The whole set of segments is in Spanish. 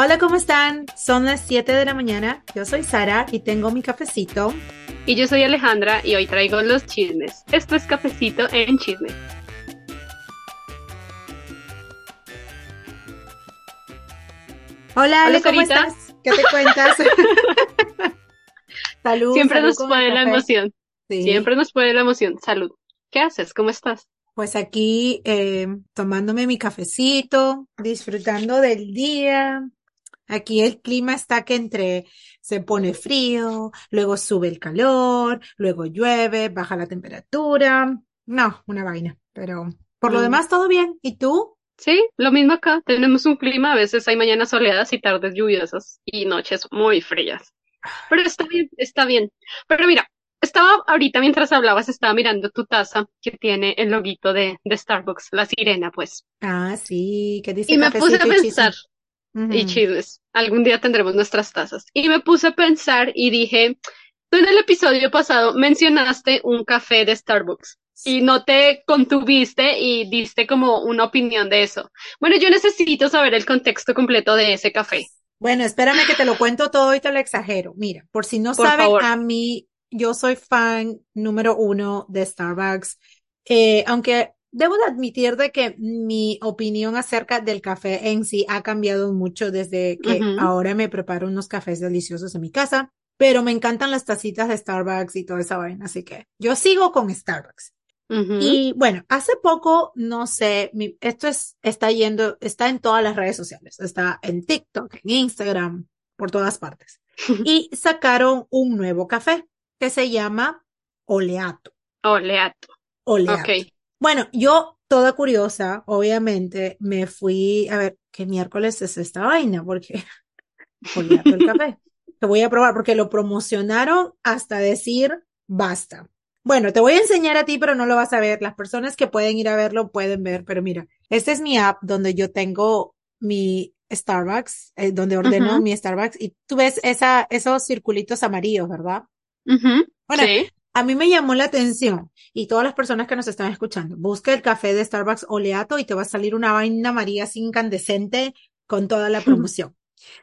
Hola, ¿cómo están? Son las 7 de la mañana. Yo soy Sara y tengo mi cafecito. Y yo soy Alejandra y hoy traigo los chismes. Esto es cafecito en chisme. Hola, Ale, Hola, ¿cómo Sarita. estás? ¿Qué te cuentas? salud. Siempre salud nos puede la emoción. Sí. Siempre nos puede la emoción. Salud. ¿Qué haces? ¿Cómo estás? Pues aquí eh, tomándome mi cafecito, disfrutando del día. Aquí el clima está que entre se pone frío, luego sube el calor, luego llueve, baja la temperatura. No, una vaina, pero por lo Mm. demás todo bien. ¿Y tú? Sí, lo mismo acá. Tenemos un clima, a veces hay mañanas soleadas y tardes lluviosas y noches muy frías. Pero está bien, está bien. Pero mira, estaba ahorita mientras hablabas, estaba mirando tu taza que tiene el loguito de, de Starbucks, la sirena, pues. Ah, sí, ¿qué dice Y me puse a y y chismes. Algún día tendremos nuestras tazas. Y me puse a pensar y dije, tú en el episodio pasado mencionaste un café de Starbucks y no te contuviste y diste como una opinión de eso. Bueno, yo necesito saber el contexto completo de ese café. Bueno, espérame que te lo cuento todo y te lo exagero. Mira, por si no Por saben, favor. a mí, yo soy fan número uno de Starbucks. Eh, aunque debo de admitir de que mi opinión acerca del café en sí ha cambiado mucho desde que ahora me preparo unos cafés deliciosos en mi casa. Pero me encantan las tacitas de Starbucks y toda esa vaina, así que yo sigo con Starbucks. Ujú. Y bueno, hace poco, no sé, mi- esto es, está yendo, está en todas las redes sociales, está en TikTok, en Instagram, por todas partes. Y sacaron un nuevo café que se llama Oleato. Oleato. Oleato. Ok. Bueno, yo, toda curiosa, obviamente, me fui a ver qué miércoles es esta vaina, porque Oleato el café. Te voy a probar porque lo promocionaron hasta decir basta. Bueno, te voy a enseñar a ti, pero no lo vas a ver. Las personas que pueden ir a verlo pueden ver, pero mira, esta es mi app donde yo tengo mi Starbucks, eh, donde ordeno mi Starbucks y tú ves esa, esos circulitos amarillos, ¿verdad? Bueno, Sí. A mí me llamó la atención y todas las personas que nos están escuchando, busca el café de Starbucks Oleato y te va a salir una vaina María así incandescente con toda la promoción.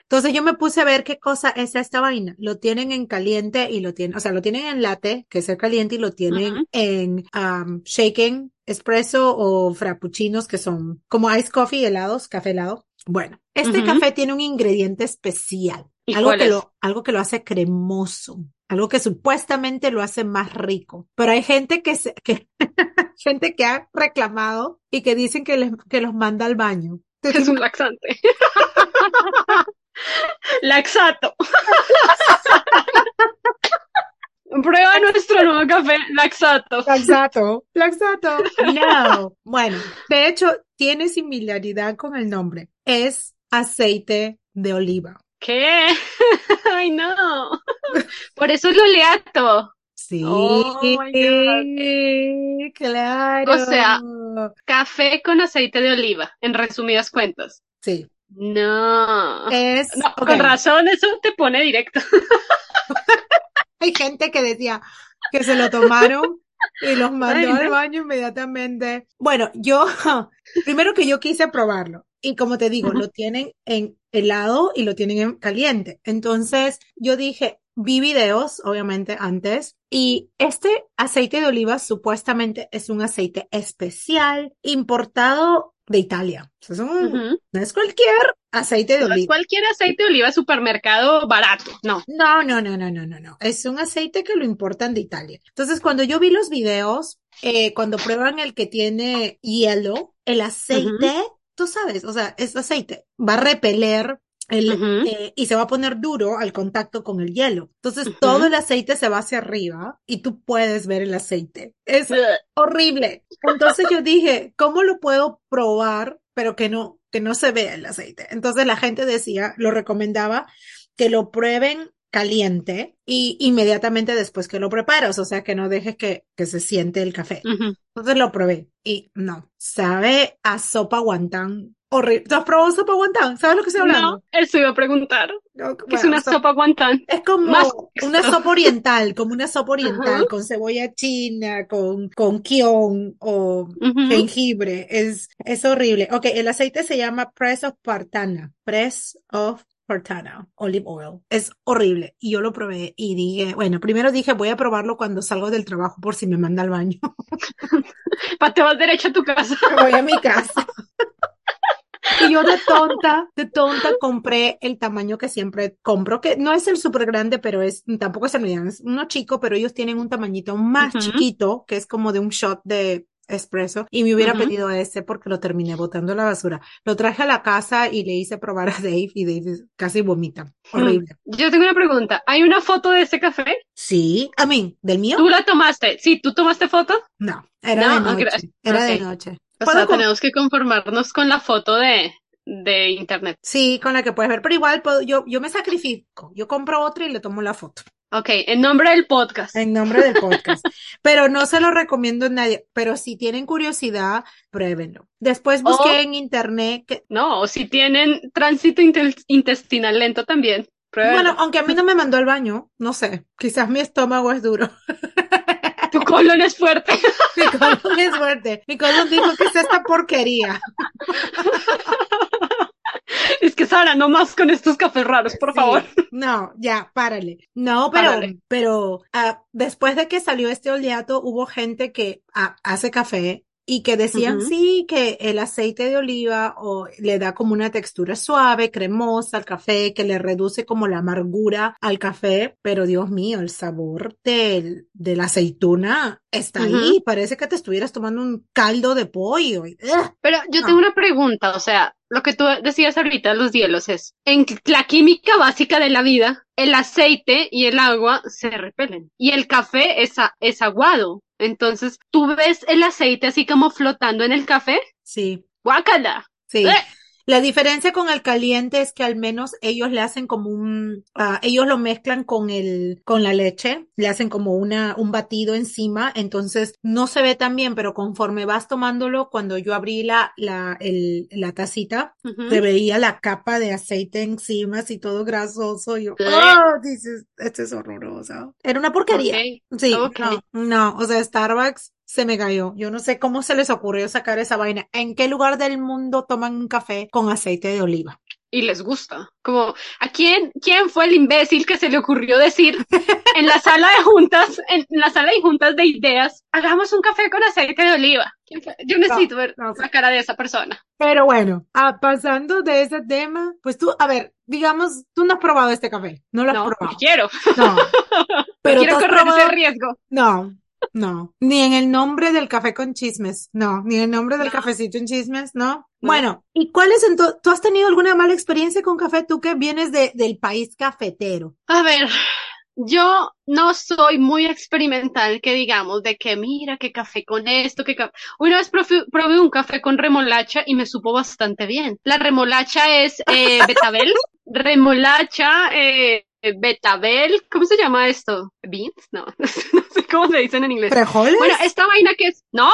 Entonces yo me puse a ver qué cosa es esta vaina. Lo tienen en caliente y lo tienen, o sea, lo tienen en latte, que es el caliente, y lo tienen en um, shaken, espresso o frappuccinos, que son como ice coffee, helados, café helado. Bueno, este café tiene un ingrediente especial, ¿Y algo que es? lo, algo que lo hace cremoso, algo que supuestamente lo hace más rico. Pero hay gente que se, que, gente que ha reclamado y que dicen que les, que los manda al baño. Es un laxante. Laxato. Prueba nuestro nuevo café, Laxato. Laxato, laxato. No. Bueno, de hecho, tiene similaridad con el nombre. Es aceite de oliva. ¿Qué? Ay, no. Por eso es oleato. Sí, Oh, my claro. O sea- Café con aceite de oliva, en resumidas cuentas. sí, No. es, No, ok. con razón, eso te pone directo. Hay gente que decía que se lo tomaron y los mandó Ay, al baño inmediatamente. Bueno, yo, primero que yo quise probarlo. Y como te digo, lo tienen en helado y lo tienen en caliente. Entonces, yo dije, vi videos, obviamente, antes, y este aceite de oliva supuestamente es un aceite especial importado de Italia. Es un- no es cualquier aceite de No es oliva. cualquier aceite de oliva supermercado barato, no. No, no, no, no, no, no, no. Es un aceite que lo importan de Italia. Entonces, cuando yo vi los videos, eh, cuando prueban el que tiene hielo, el aceite, tú sabes, o sea, es aceite, va a repeler el, eh, y se va a poner duro al contacto con el hielo. Entonces, Ujú. todo el aceite se va hacia arriba y tú puedes ver el aceite. Es horrible. Entonces yo dije, ¿cómo lo puedo probar, pero que no, que no se vea el aceite? Entonces la gente decía, lo recomendaba que lo prueben caliente y inmediatamente después que lo preparas, o sea, que no dejes que, que se siente el café. Entonces lo probé y no, sabe a sopa guantán horrible. ¿Tú has probado sopa guantán? ¿Sabes lo que estoy hablando? No, eso iba a preguntar. No, ¿Qué es bueno, una so- sopa guantán? Es como Más una sopa oriental, como una sopa oriental Ajá. con cebolla china, con, con kion o Ujú. jengibre. Es, es horrible. Ok, el aceite se llama Press of Partana. Press of Partana. Olive oil. Es horrible. Y yo lo probé y dije, bueno, primero dije voy a probarlo cuando salgo del trabajo por si me manda al baño. Pa, te vas derecho a tu casa. voy a mi casa. Y yo de tonta, de tonta compré el tamaño que siempre compro, que no es el súper grande, pero es, tampoco es el mediano, es uno chico, pero ellos tienen un tamañito más chiquito, que es como de un shot de espresso, y me hubiera Ujú. pedido ese porque lo terminé botando a la basura. Lo traje a la casa y le hice probar a Dave y Dave casi vomita. Horrible. Yo tengo una pregunta. ¿Hay una foto de ese café? Sí, a mí, ¿del mío? ¿Tú la tomaste? Sí, ¿tú tomaste foto? No, era No, de noche, era de noche. O ¿Puedo sea, tenemos que conformarnos con la foto de, de internet. Sí, con la que puedes ver, pero igual puedo, yo, yo me sacrifico, yo compro otra y le tomo la foto Ok, en nombre del podcast. en nombre del podcast. Pero no se lo recomiendo a nadie, pero si tienen curiosidad, pruébenlo. Después busqué O- en internet que, No, o si tienen tránsito intestinal lento también. Pruébalo. bueno, aunque a mí no me mandó al baño, no sé, quizás mi estómago es duro, colon es fuerte. mi colon es fuerte, mi colon dijo que es esta porquería. Es que Sara, no más con estos cafés raros, por Sí, favor. No, ya, párale. No, pero, Párale. pero ah, después de que salió este oleato, hubo gente que ah, hace café y que decían sí, que el aceite de oliva o le da como una textura suave, cremosa al café, que le reduce como la amargura al café, pero Dios mío, el sabor del, de la aceituna está ahí, parece que te estuvieras tomando un caldo de pollo. Pero yo No. tengo una pregunta, o sea, lo que tú decías ahorita, los hielos, es, en la química básica de la vida, el aceite y el agua se repelen. Y el café es, a- es aguado. Entonces, ¿tú ves el aceite así como flotando en el café? Sí. ¡Guácala! Sí. ¡Eh! La diferencia con el caliente es que al menos ellos le hacen como un, ah, ellos lo mezclan con el, con la leche, le hacen como una, un batido encima, entonces no se ve tan bien, pero conforme vas tomándolo, cuando yo abrí la, la, el, la tacita, se veía la capa de aceite encima, así todo grasoso, y yo, oh, dices, esto es horroroso. Era una porquería. Sí, no, no, o sea, Starbucks se me cayó. Yo no sé cómo se les ocurrió sacar esa vaina. ¿En qué lugar del mundo toman un café con aceite de oliva? Y les gusta. Como, ¿a quién, quién fue el imbécil que se le ocurrió decir en la sala de juntas, en la sala de juntas de ideas, hagamos un café con aceite de oliva? Yo necesito ver no sé. la cara de esa persona. Pero bueno, ah, pasando de ese tema, pues tú, a ver, digamos, tú no has probado este café. No lo has No, probado. no quiero. No. Pero quiero correr probado- ese riesgo. No, no. Ni en el nombre del café con chismes, no. Ni en el nombre del No. cafecito en chismes, no. No. Bueno, ¿y cuál es entonces? ¿Tú has tenido alguna mala experiencia con café? Tú que vienes de, del país cafetero. A ver, yo no soy muy experimental, que digamos, de que mira, qué café con esto, qué café. Una vez probé un café con remolacha y me supo bastante bien. La remolacha es eh, betabel, remolacha, eh, betabel, ¿cómo se llama esto? ¿Beans? No, no sé cómo se dicen en inglés. ¿Frijoles? Bueno, esta vaina que es, no,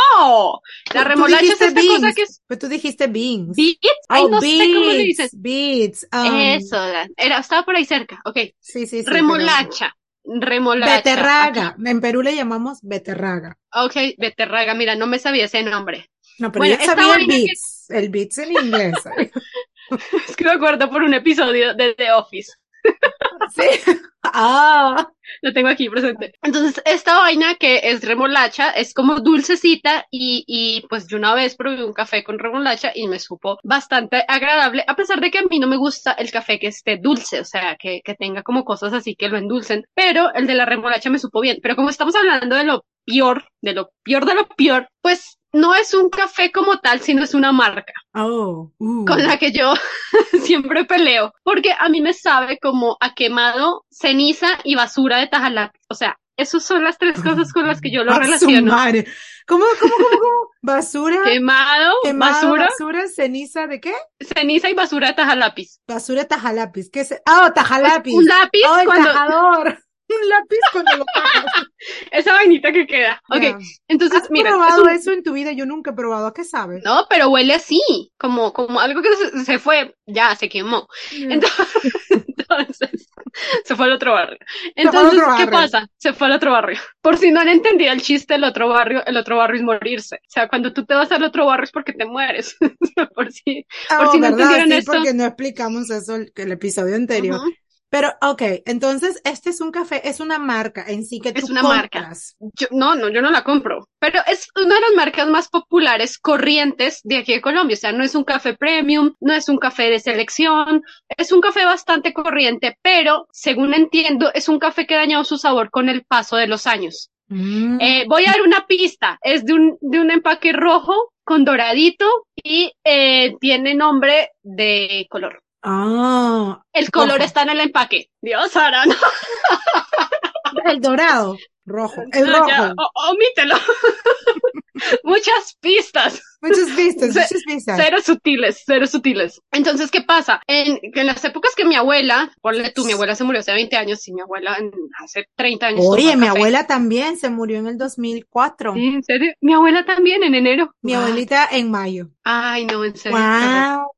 la remolacha es esta cosa beans. que es Pero tú dijiste beans. beets, ay, Oh, no sé cómo le beets, dicen. beets, um, Eso, era, estaba por ahí cerca, ok. Sí, sí, sí. Remolacha, pero- remolacha. Beterraga. En Perú le llamamos beterraga. Ok, beterraga, mira, no me sabía ese nombre. No, pero Bueno, yo sabía el que- beets. El beets en inglés. Es que me acuerdo por un episodio de The Office. Sí. Ah. Lo tengo aquí presente. Entonces, esta vaina que es remolacha es como dulcecita y, y pues yo una vez probé un café con remolacha y me supo bastante agradable, a pesar de que a mí no me gusta el café que esté dulce, o sea, que, que tenga como cosas así que lo endulcen, pero el de la remolacha me supo bien. Pero como estamos hablando de lo peor, de lo peor de lo peor, pues no es un café como tal, sino es una marca. Oh. uh. con la que yo siempre peleo, porque a mí me sabe como a quemado, ceniza y basura de tajalapis. O sea, esas son las tres cosas con las que yo lo A su relaciono. madre. ¿Cómo, cómo, cómo, cómo? Basura, Quemado, quemado, basura, basura, ceniza, ¿de qué? ceniza y basura de tajalapis. Basura tajalápiz. ¿Qué es? Ah, oh, tajalápiz. Un lápiz Oh, el cuando tajador. Un lápiz cuando lo tapas. Esa vainita que queda. Ok, Ya. entonces, ¿Has mira, es probado un- eso en tu vida? Yo nunca he probado. ¿A qué sabe? No, pero huele así, como, como algo que se, se fue, ya se quemó. Entonces, entonces, se fue al otro barrio. Entonces, otro ¿qué pasa? Se fue al otro barrio. Por si no han entendido el chiste del otro barrio, el otro barrio es morirse. O sea, cuando tú te vas al otro barrio es porque te mueres. Por si, por Oh, si no entendieron Sí, esto. porque no explicamos eso el, el episodio anterior. Pero, ok, entonces este es un café, es una marca en sí que Es tú una marca. Yo, no, no, yo no la compro. Pero es una de las marcas más populares, corrientes de aquí de Colombia. O sea, no es un café premium, no es un café de selección, es un café bastante corriente, pero según entiendo, es un café que ha dañado su sabor con el paso de los años. Mm. Eh, voy a dar una pista. Es de un, de un empaque rojo con doradito y eh, tiene nombre de color. Ah, El color Rojo. está en el empaque. Dios, Sara, no, el dorado, rojo, el no, rojo. omítelo. Muchas pistas. Muchas vistas, Ce- muchas vistas. Cero sutiles, cero sutiles. Entonces, ¿qué pasa? En, en las épocas que mi abuela, ponle tú, mi abuela se murió hace 20 años y mi abuela en- hace 30 años. Oye, mi café. abuela también se murió en el 2004. Sí, ¿En serio? Mi abuela también en enero. Mi Wow. abuelita en mayo. Ay, no, en serio. Wow.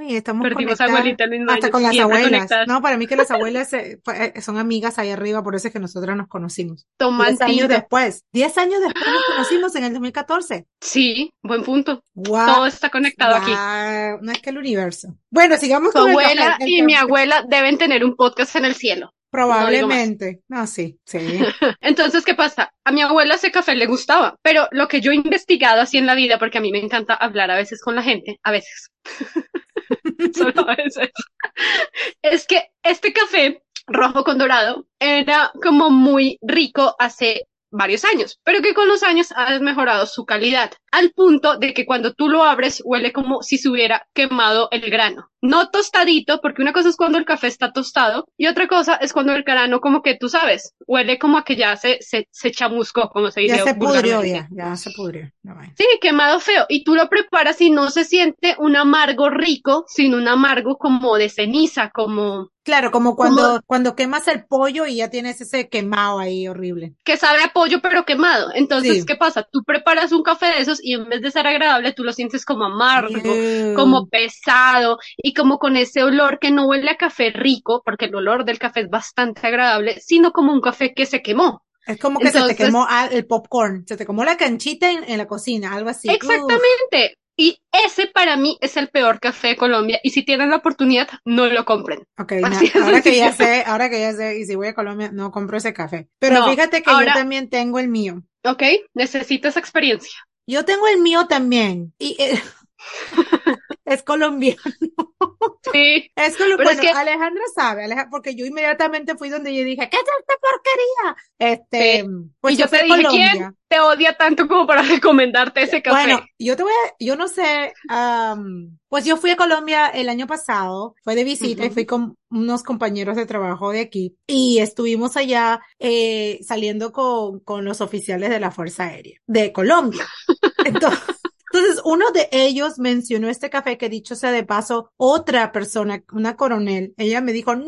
Estamos Perdimos conectadas abuelita el mismo hasta año, con las abuelas. conectadas. No, para mí que las abuelas eh, fue- eh, son amigas ahí arriba, por eso es que nosotras nos conocimos. Toman Diez años después. Diez años después nos conocimos en el 2014. Sí, buen punto. Wow. Todo está conectado aquí. No es que el universo. Bueno, sigamos Tu con el abuela café, el y mi abuela deben tener un podcast en el cielo. Probablemente. No, sí, sí. Entonces, ¿qué pasa? A mi abuela ese café le gustaba, pero lo que yo he investigado así en la vida, porque a mí me encanta hablar a veces con la gente, a veces, solo a veces, es que este café rojo con dorado era como muy rico hace varios años, pero que con los años ha desmejorado su calidad, al punto de que cuando tú lo abres huele como si se hubiera quemado el grano. No tostadito, porque una cosa es cuando el café está tostado y otra cosa es cuando el grano como que tú sabes, huele como a que ya se, se, se chamuscó, como se dice Ya se pudrió, ya, ya se pudrió. No, bueno. Sí, quemado feo. Y tú lo preparas y no se siente un amargo rico, sino un amargo como de ceniza, como Claro, como cuando, cuando quemas el pollo y ya tienes ese quemado ahí horrible. que sabe a pollo pero quemado. Entonces, Sí. ¿qué pasa? Tú preparas un café de esos y en vez de ser agradable, tú lo sientes como amargo, Ew. como pesado y como con ese olor que no huele a café rico, porque el olor del café es bastante agradable, sino como un café que se quemó. Es como que se te quemó ah, el popcorn, se te quemó la canchita en, en la cocina, algo así. Uf. Exactamente. Y ese para mí es el peor café de Colombia. Y si tienen la oportunidad, no lo compren. Ok, es ahora que ya sé, ahora que ya sé, y si voy a Colombia, no compro ese café. Pero No, fíjate que ahora- yo también tengo el mío. ¿Ok? Necesito esa experiencia. Yo tengo el mío también. Y eh, es colombiano. Sí. Es colo- Pero es que- Alejandra sabe, Aleja- porque yo inmediatamente fui donde yo dije, ¿qué es esta porquería? Este, pues y yo fui te dije, Colombia. ¿quién te odia tanto como para recomendarte ese café? Bueno, yo te voy a, yo no sé, am, pues yo fui a Colombia el año pasado, fue de visita y Ujú. fui con unos compañeros de trabajo de aquí y estuvimos allá eh, saliendo con, con los oficiales de la Fuerza Aérea de Colombia. Entonces, entonces, uno de ellos mencionó este café que dicho sea de paso, otra persona, una coronel, ella me dijo, no,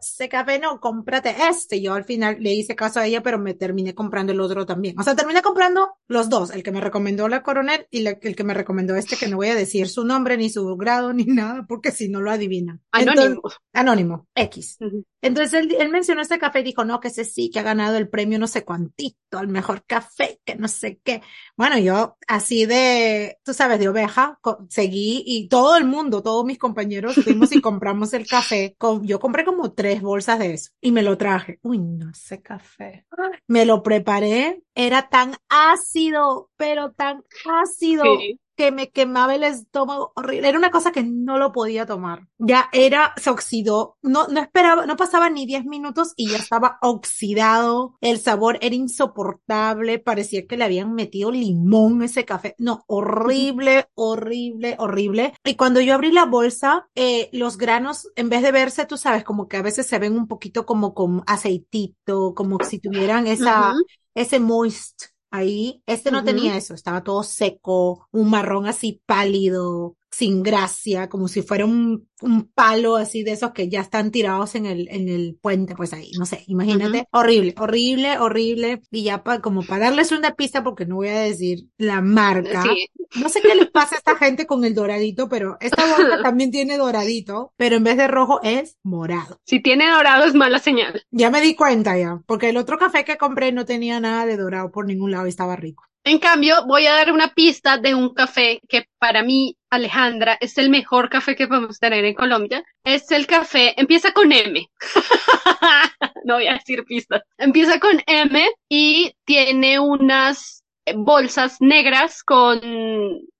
ese café no, cómprate este. Yo al final le hice caso a ella, pero me terminé comprando el otro también. O sea, terminé comprando los dos, el que me recomendó la coronel y la- el que me recomendó este, que no voy a decir su nombre, ni su grado, ni nada, porque si no lo adivinan. Entonces- Anónimo. anónimo, X. Entonces él, él mencionó este café y dijo, no, que ese sí, que ha ganado el premio no sé cuantito, el mejor café, que no sé qué. Bueno, yo así de, tú sabes, de oveja, seguí y todo el mundo, todos mis compañeros fuimos y compramos el café. Con, yo compré como tres bolsas de eso y me lo traje. Uy, no sé café. Me lo preparé, era tan ácido, pero tan ácido Sí. Que me quemaba el estómago horrible. Era una cosa que no lo podía tomar. Ya era, se oxidó. No, no esperaba, no pasaba ni 10 minutos y ya estaba oxidado. El sabor era insoportable. Parecía que le habían metido limón a ese café. No, horrible, horrible, horrible. Y cuando yo abrí la bolsa, eh, los granos, en vez de verse, tú sabes, como que a veces se ven un poquito como con aceitito, como si tuvieran esa, ese moist ahí. Este no tenía eso, estaba todo seco, un marrón así pálido. Sin gracia, como si fuera un, un palo así de esos que ya están tirados en el, en el puente, pues ahí, no sé, imagínate, horrible, horrible, horrible, y ya pa, como para darles una pista, porque no voy a decir la marca, Sí. no sé qué les pasa a esta gente con el doradito, pero esta bolsa también tiene doradito, pero en vez de rojo es morado. Si tiene dorado es mala señal. Ya me di cuenta ya, porque el otro café que compré no tenía nada de dorado por ningún lado y estaba rico. En cambio, voy a dar una pista de un café que para mí, Alejandra, es el mejor café que podemos tener en Colombia. Es el café, empieza con M. no voy a decir pistas. Empieza con M y tiene unas bolsas negras con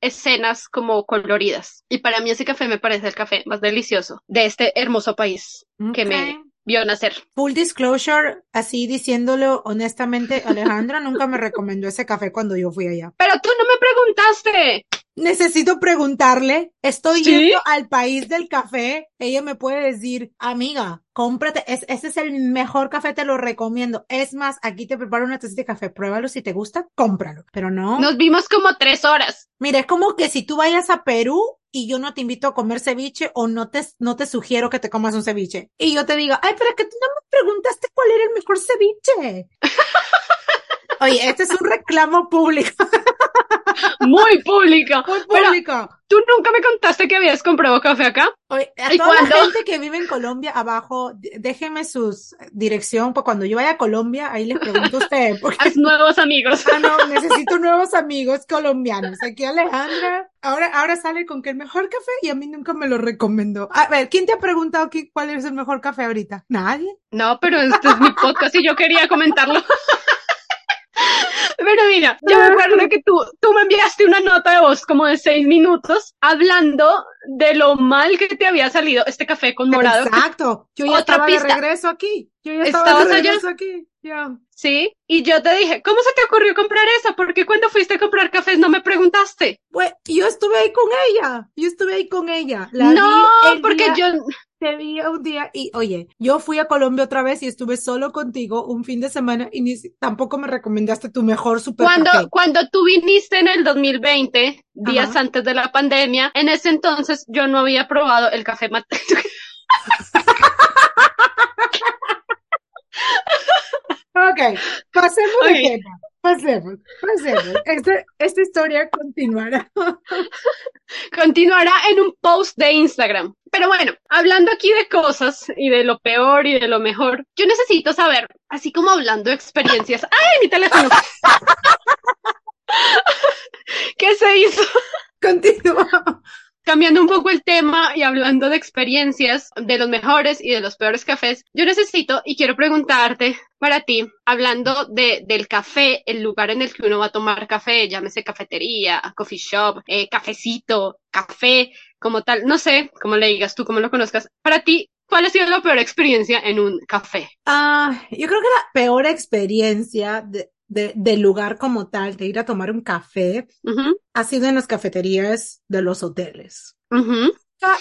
escenas como coloridas. Y para mí ese café me parece el café más delicioso de este hermoso país que me vio nacer. Full disclosure, así diciéndolo honestamente, Alejandra nunca me recomendó ese café cuando yo fui allá. Pero tú no me preguntaste. Necesito preguntarle, estoy ¿Sí? yendo al país del café, ella me puede decir, amiga, cómprate, es, ese es el mejor café, te lo recomiendo. Es más, aquí te preparo una tacita de café, pruébalo, si te gusta, cómpralo. Pero no, Nos vimos como tres horas. mira, es como que si tú vayas a Perú y yo no te invito a comer ceviche o no te, no te sugiero que te comas un ceviche. Y yo te digo, ay, pero que tú no me preguntaste cuál era el mejor ceviche. Oye, este es un reclamo público, Muy público. muy Pero público. tú nunca me contaste que habías comprado café acá. Oye, a ¿Y toda la cuándo? gente que vive en Colombia, abajo, déjenme sus dirección, pues cuando yo vaya a Colombia, ahí les pregunto a ustedes, porque Haz nuevos amigos. ah, no, necesito nuevos amigos colombianos. Aquí Alejandra, ahora, ahora sale con que el mejor café y a mí nunca me lo recomendó. A ver, ¿quién te ha preguntado qué- cuál es el mejor café ahorita? Nadie. No, pero este es mi podcast y yo quería comentarlo. Pero mira, yo me acuerdo que tú, tú me enviaste una nota de voz como de seis minutos hablando de lo mal que te había salido este café con morado. Exacto. Yo ya Otra estaba pista. de regreso aquí. Yo ya estaba ¿Estabas de allá? regreso aquí. Ya. Sí, y yo te dije, ¿cómo se te ocurrió comprar esa? Porque cuando fuiste a comprar cafés no me preguntaste. Pues yo estuve ahí con ella. Yo estuve ahí con ella. La no, porque día- yo, te vi un día y, oye, yo fui a Colombia otra vez y estuve solo contigo un fin de semana y ni, tampoco me recomendaste tu mejor super Cuando, café. cuando tú viniste en el 2020, días Ajá. antes de la pandemia, en ese entonces yo no había probado el café mat- Ok, pasemos Ok. de tema. Pasemos, pasemos. Esta, esta historia continuará. continuará en un post de Instagram. Pero bueno, hablando aquí de cosas y de lo peor y de lo mejor, yo necesito saber, así como hablando de experiencias. ¡Ay, mi teléfono! ¿Qué se hizo? Continúa. Cambiando un poco el tema y hablando de experiencias de los mejores y de los peores cafés, yo necesito y quiero preguntarte para ti, hablando de, del café, el lugar en el que uno va a tomar café, llámese cafetería, coffee shop, eh, cafecito, café, como tal, no sé cómo le digas tú, cómo lo conozcas. Para ti, ¿cuál ha sido la peor experiencia en un café? Ah, yo creo que la peor experiencia de, de, del lugar como tal, de ir a tomar un café, ha sido en las cafeterías de los hoteles.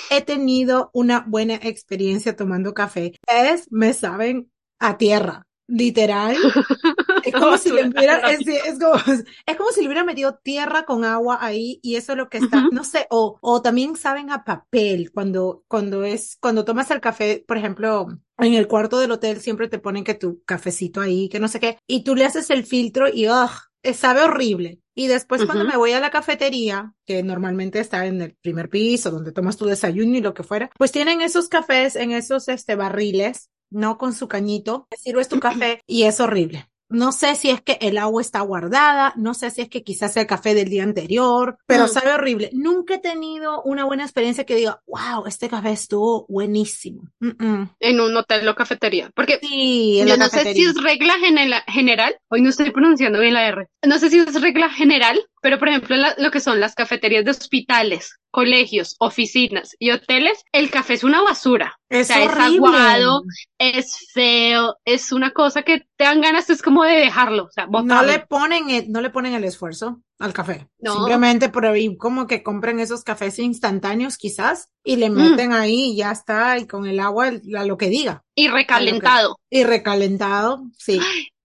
he tenido una buena experiencia tomando café. Es, me saben a tierra, literal. Es como si le hubiera, es, es como, es como si le hubiera metido tierra con agua ahí y eso es lo que está, Ujú. no sé, o, o también saben a papel cuando, cuando es, cuando tomas el café, por ejemplo, en el cuarto del hotel siempre te ponen que tu cafecito ahí, que no sé qué, y tú le haces el filtro y ugh, eh, sabe horrible. Y después cuando Ujú. me voy a la cafetería, que normalmente está en el primer piso, donde tomas tu desayuno y lo que fuera, pues tienen esos cafés en esos este barriles, no con su cañito, sirves tu café y es horrible. No sé si es que el agua está guardada, no sé si es que quizás el café del día anterior, pero Mm. sabe horrible. Nunca he tenido una buena experiencia que diga, wow, este café estuvo buenísimo. Mm, mm. En un hotel o cafetería. Porque Sí, en Yo la no sé si es regla general, hoy no estoy pronunciando bien la R, no sé si es regla general, pero por ejemplo la- lo que son las cafeterías de hospitales, colegios, oficinas y hoteles, el café es una basura. Es o sea, es aguado, es feo, es una cosa que te dan ganas es como de dejarlo, o sea, No le ponen, el- no le ponen el esfuerzo al café. No. Simplemente por ahí como que compren esos cafés instantáneos quizás y le Mm. meten ahí y ya está, y con el agua el- a lo que diga. Y recalentado, Y recalentado, sí.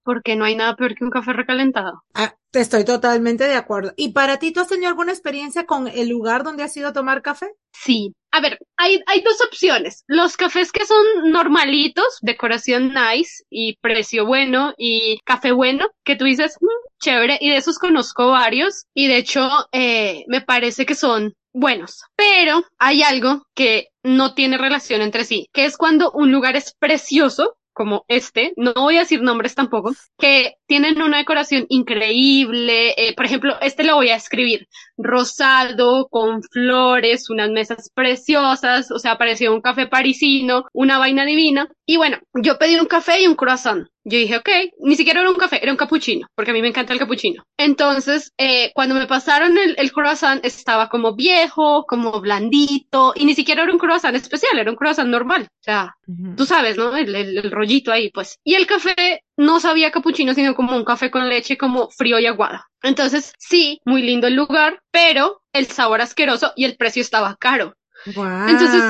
porque no hay nada peor que un café recalentado. Ah, Estoy totalmente de acuerdo. ¿Y para ti, tú has tenido alguna experiencia con el lugar donde has ido a tomar café? Sí. A ver, hay, hay dos opciones. Los cafés que son normalitos, decoración nice y precio bueno y café bueno, que tú dices, "Mm, chévere, y de esos conozco varios y de hecho eh, me parece que son buenos. Pero hay algo que no tiene relación entre sí, que es cuando un lugar es precioso, como este, no voy a decir nombres tampoco, que tienen una decoración increíble. eh, por ejemplo, este lo voy a escribir, rosado, con flores, unas mesas preciosas, o sea, parecía un café parisino, una vaina divina. Y bueno, yo pedí un café y un croissant. Yo dije, ok, ni siquiera era un café, era un capuchino, porque a mí me encanta el capuchino. Entonces, eh, cuando me pasaron el, el croissant, estaba como viejo, como blandito, y ni siquiera era un croissant especial, era un croissant normal. O sea, tú sabes, ¿no? El, el, el rollito ahí, pues. Y el café no sabía capuchino, sino como un café con leche, como frío y aguado. Entonces, sí, muy lindo el lugar, pero el sabor asqueroso y el precio estaba caro. Wow. Entonces,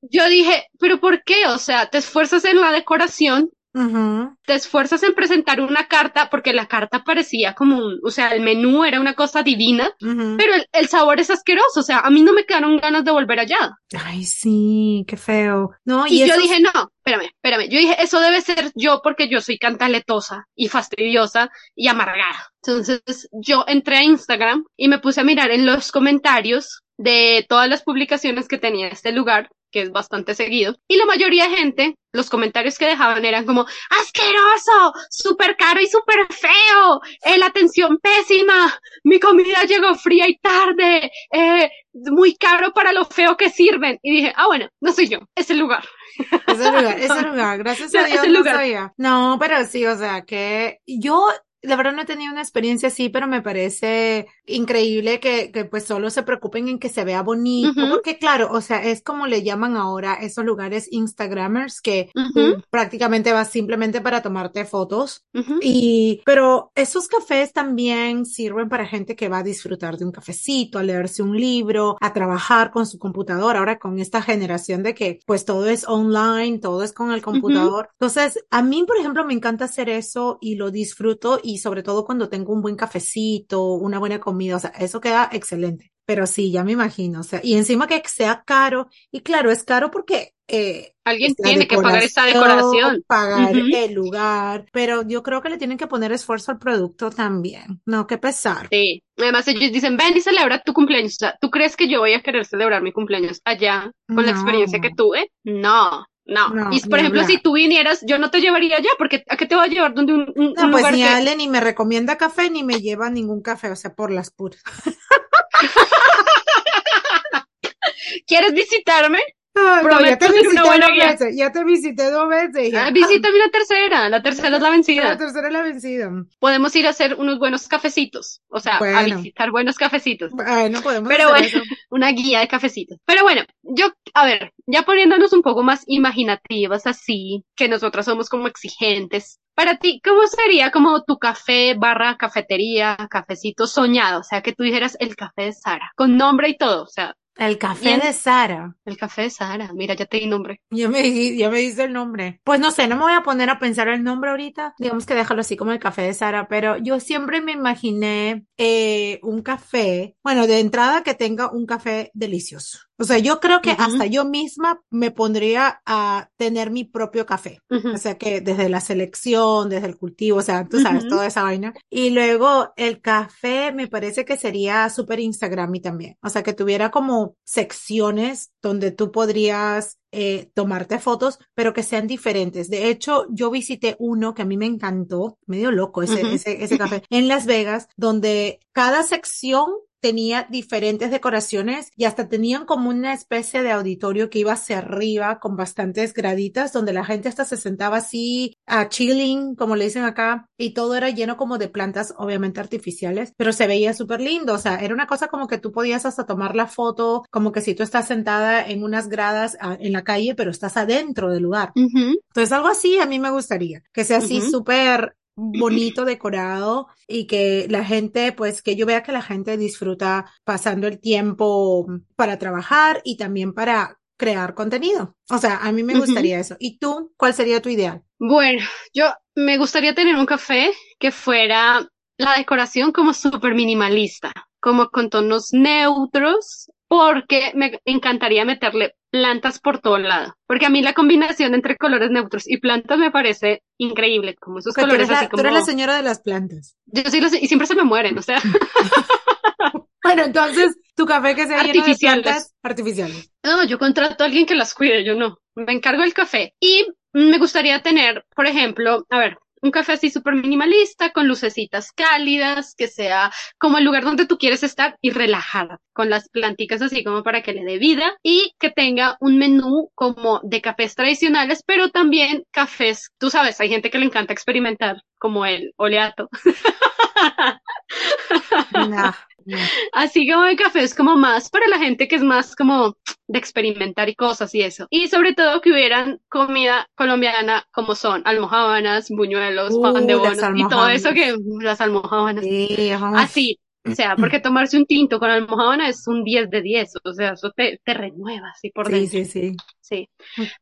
Yo dije, pero ¿por qué? O sea, te esfuerzas en la decoración, Te esfuerzas en presentar una carta, porque la carta parecía como un, o sea, el menú era una cosa divina, pero el, el sabor es asqueroso, o sea, a mí no me quedaron ganas de volver allá. Ay, sí, qué feo. No, Y, y, yo dije, no, espérame, espérame. Yo dije, eso debe ser yo porque yo soy cantaletosa y fastidiosa y amargada. Entonces yo entré a Instagram y me puse a mirar en los comentarios de todas las publicaciones que tenía este lugar, que es bastante seguido. Y la mayoría de gente, los comentarios que dejaban eran como, asqueroso, súper caro y súper feo, eh, la atención pésima, mi comida llegó fría y tarde, eh, muy caro para lo feo que sirven. Y dije, ah, bueno, no soy yo, es el lugar. Ese lugar, ese lugar, gracias a Dios no lugar. sabía. No, pero sí, o sea, que yo, la verdad no he tenido una experiencia así, pero me parece increíble que, que pues solo se preocupen en que se vea bonito, Ujú. porque claro, o sea, es como le llaman ahora esos lugares Instagramers que Ujú. tú prácticamente vas simplemente para tomarte fotos. Ujú. Y, pero esos cafés también sirven para gente que va a disfrutar de un cafecito, a leerse un libro, a trabajar con su computadora. Ahora con esta generación de que pues todo es online, todo es con el computador. Entonces, a mí, por ejemplo, me encanta hacer eso y lo disfruto y sobre todo cuando tengo un buen cafecito, una buena comida, o sea, eso queda excelente. Pero sí, ya me imagino, o sea, y encima que sea caro, y claro, es caro porque eh, Alguien tiene que pagar esa decoración. pagar el lugar, pero yo creo que le tienen que poner esfuerzo al producto también. No, qué pesar. Sí. Además, ellos dicen, ven y celebra tu cumpleaños. O sea, ¿tú crees que yo voy a querer celebrar mi cumpleaños allá con la experiencia que tuve? No. No. No, y por ejemplo, hablar. si tú vinieras, yo no te llevaría allá, porque ¿a qué te voy a llevar donde un, un- No, pues lugar ni que Ale ni me recomienda café ni me lleva ningún café, o sea, por las puras. quieres visitarme? Ay, no, ya te una visité buena guía. veces, ya te visité dos veces. ya. Ah, visítame la tercera. La tercera es la La vencida. tercera es la vencida. Podemos ir a hacer unos buenos cafecitos. O sea, a visitar buenos cafecitos. Bueno, podemos Pero hacer bueno. eso. una guía de cafecitos. Pero bueno, yo, a ver, ya poniéndonos un poco más imaginativas así, que nosotras somos como exigentes. Para ti, ¿cómo sería como tu café barra cafetería, cafecito soñado? O sea, que tú dijeras el café de Sara, con nombre y todo. O sea, El café de Sara. el café de Sara, mira, ya te di nombre. Ya me, di- ya me dice el nombre. Pues no sé, no me voy a poner a pensar el nombre ahorita. Digamos que déjalo así como el café de Sara, pero yo siempre me imaginé eh, un café, bueno, de entrada que tenga un café delicioso. O sea, yo creo que Ujú. hasta yo misma me pondría a tener mi propio café. Ujú. O sea que desde la selección, desde el cultivo, o sea, tú sabes, Ujú. toda esa vaina. Y luego el café me parece que sería súper Instagram y también. O sea, que tuviera como secciones donde tú podrías eh, tomarte fotos, pero que sean diferentes. De hecho, yo visité uno que a mí me encantó, medio loco ese, Ujú. ese, ese café, en Las Vegas, donde cada sección tenía diferentes decoraciones y hasta tenían como una especie de auditorio que iba hacia arriba con bastantes graditas donde la gente hasta se sentaba así a chilling, como le dicen acá, y todo era lleno como de plantas obviamente artificiales, pero se veía súper lindo, o sea, era una cosa como que tú podías hasta tomar la foto, como que si tú estás sentada en unas gradas ah, en la calle, pero estás adentro del lugar. Ujú. Entonces, algo así a mí me gustaría, que sea así Ujú. súper bonito, decorado y que la gente, pues que yo vea que la gente disfruta pasando el tiempo para trabajar y también para crear contenido. O sea, a mí me gustaría eso. ¿Y tú, cuál sería tu ideal? Bueno, yo me gustaría tener un café que fuera la decoración como súper minimalista, como con tonos neutros, porque me encantaría meterle plantas por todo lado. Porque a mí la combinación entre colores neutros y plantas me parece increíble, como esos Pero tú colores eres, la, así tú como... eres la señora de las plantas. Yo sí y siempre se me mueren, o sea, Bueno, entonces, tu café que sea lleno de Artificiales. plantas artificiales. no, yo contrato a alguien que las cuide, yo no. Me encargo del café. Y me gustaría tener, por ejemplo, a ver, un café así súper minimalista, con lucecitas cálidas, que sea como el lugar donde tú quieres estar y relajada, con las planticas así como para que le dé vida y que tenga un menú como de cafés tradicionales, pero también cafés, tú sabes, hay gente que le encanta experimentar, como el oleato. Así como de cafés como más para la gente que es más como de experimentar y cosas y eso. Y sobre todo que hubieran comida colombiana como son almojábanas, buñuelos, Uh, pan de bono y todo eso que las almojábanas. Sí. Así, o sea, porque tomarse un tinto con almojábana es un 10 de 10, o sea, eso te, te renueva así por Sí, dentro. sí, sí. Sí.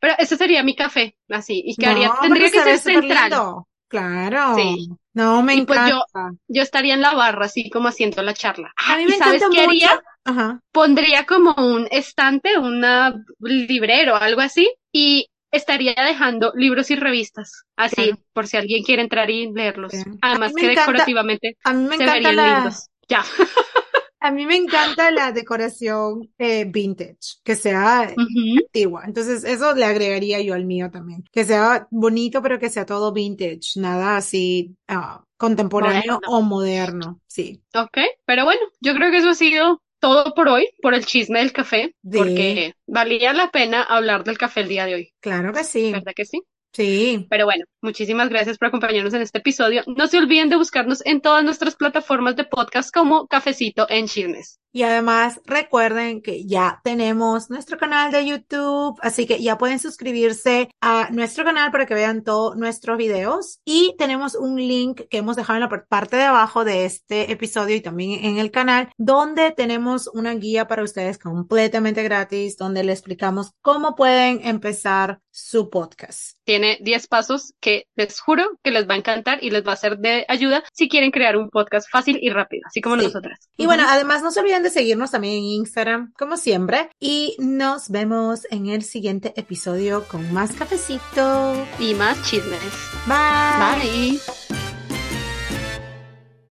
Pero ese sería mi café, así, y que haría, tendría que ser central. lindo. Claro. Sí. No, me Y pues yo-. Yo estaría en la barra, así como haciendo la charla. A Ah, mí ¿y me sabes encanta qué mucho. haría? Ajá. pondría como un estante, una librero, algo así, y estaría dejando libros y revistas, así, por si alguien quiere entrar y leerlos. Además que encanta- decorativamente A mí me se verían la, lindos. Ya. a mí me encanta la decoración eh, vintage, que sea antigua. Entonces, eso le agregaría yo al mío también. Que sea bonito, pero que sea todo vintage, nada así ah, contemporáneo Moderno. o moderno. Sí. Ok, pero bueno, yo creo que eso ha sido todo por hoy, por el chisme del café, porque valía la pena hablar del café el día de hoy, Claro que sí. ¿verdad que sí? Sí. Pero bueno, muchísimas gracias por acompañarnos en este episodio. No se olviden de buscarnos en todas nuestras plataformas de podcast como Cafecito en Chismes. Y además recuerden que ya tenemos nuestro canal de YouTube, así que ya pueden suscribirse a nuestro canal para que vean todos nuestros videos. Y tenemos un link que hemos dejado en la par- parte de abajo de este episodio y también en el canal, donde tenemos una guía para ustedes completamente gratis, donde le explicamos cómo pueden empezar su podcast. Tiene 10 pasos que les juro que les va a encantar y les va a ser de ayuda si quieren crear un podcast fácil y rápido, así como Sí. nosotras. Y bueno, además no se olviden de seguirnos también en Instagram, como siempre. Y nos vemos en el siguiente episodio con más cafecito. y más chismes. Bye. Bye.